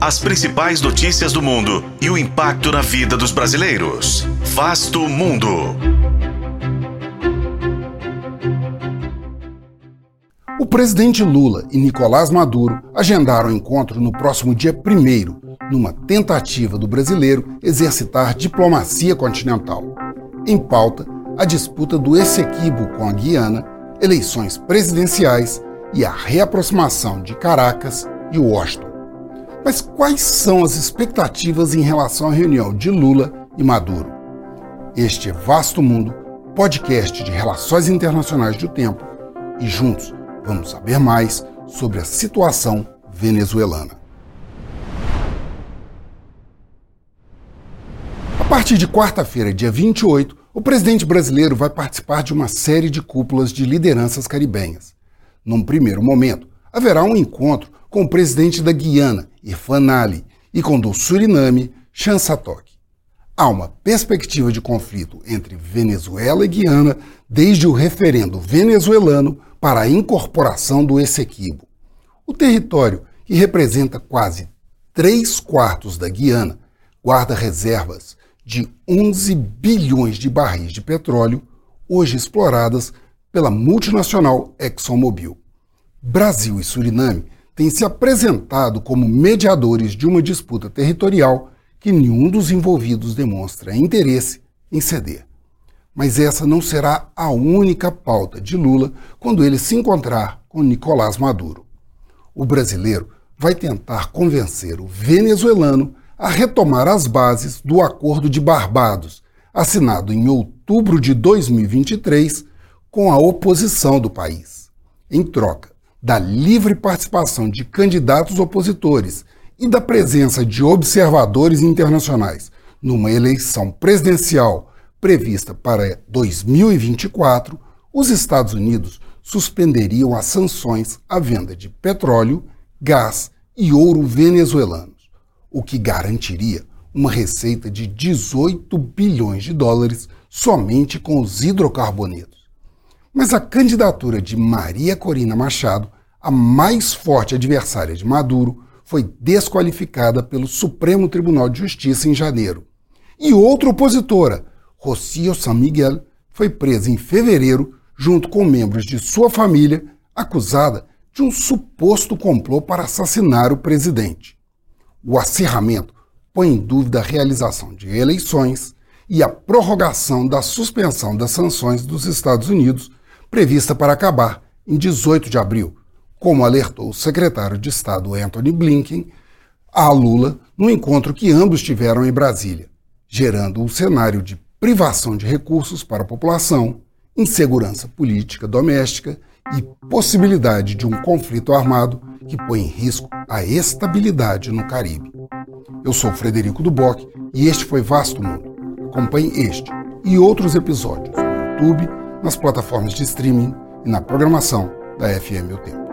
As principais notícias do mundo e o impacto na vida dos brasileiros. Vasto Mundo. O presidente Lula e Nicolás Maduro agendaram o encontro no próximo dia 1 numa tentativa do brasileiro exercitar diplomacia continental. Em pauta, a disputa do Essequibo com a Guiana, eleições presidenciais e a reaproximação de Caracas e Washington. Mas quais são as expectativas em relação à reunião de Lula e Maduro? Este é Vasto Mundo, podcast de relações internacionais do tempo, e juntos vamos saber mais sobre a situação venezuelana. A partir de quarta-feira, dia 28, o presidente brasileiro vai participar de uma série de cúpulas de lideranças caribenhas. Num primeiro momento, haverá um encontro com o presidente da Guiana, Irfan Ali, e com do Suriname, Chan Satok. Há uma perspectiva de conflito entre Venezuela e Guiana desde o referendo venezuelano para a incorporação do Essequibo. O território, que representa quase três quartos da Guiana, guarda reservas de 11 bilhões de barris de petróleo, hoje exploradas pela multinacional ExxonMobil. Brasil e Suriname têm se apresentado como mediadores de uma disputa territorial que nenhum dos envolvidos demonstra interesse em ceder. Mas essa não será a única pauta de Lula quando ele se encontrar com Nicolás Maduro. O brasileiro vai tentar convencer o venezuelano a retomar as bases do Acordo de Barbados, assinado em outubro de 2023 com a oposição do país. Em troca, da livre participação de candidatos opositores e da presença de observadores internacionais numa eleição presidencial prevista para 2024, os Estados Unidos suspenderiam as sanções à venda de petróleo, gás e ouro venezuelanos, o que garantiria uma receita de 18 bilhões de dólares somente com os hidrocarbonetos. Mas a candidatura de Maria Corina Machado, a mais forte adversária de Maduro, foi desqualificada pelo Supremo Tribunal de Justiça em janeiro. E outra opositora, Rocio San Miguel, foi presa em fevereiro junto com membros de sua família, acusada de um suposto complô para assassinar o presidente. O acirramento põe em dúvida a realização de eleições e a prorrogação da suspensão das sanções dos Estados Unidos prevista para acabar em 18 de abril, como alertou o secretário de Estado Anthony Blinken a Lula no encontro que ambos tiveram em Brasília, gerando um cenário de privação de recursos para a população, insegurança política doméstica e possibilidade de um conflito armado que põe em risco a estabilidade no Caribe. Eu sou Frederico Duboc e este foi Vasto Mundo. Acompanhe este e outros episódios no YouTube nas plataformas de streaming e na programação da FM O Tempo.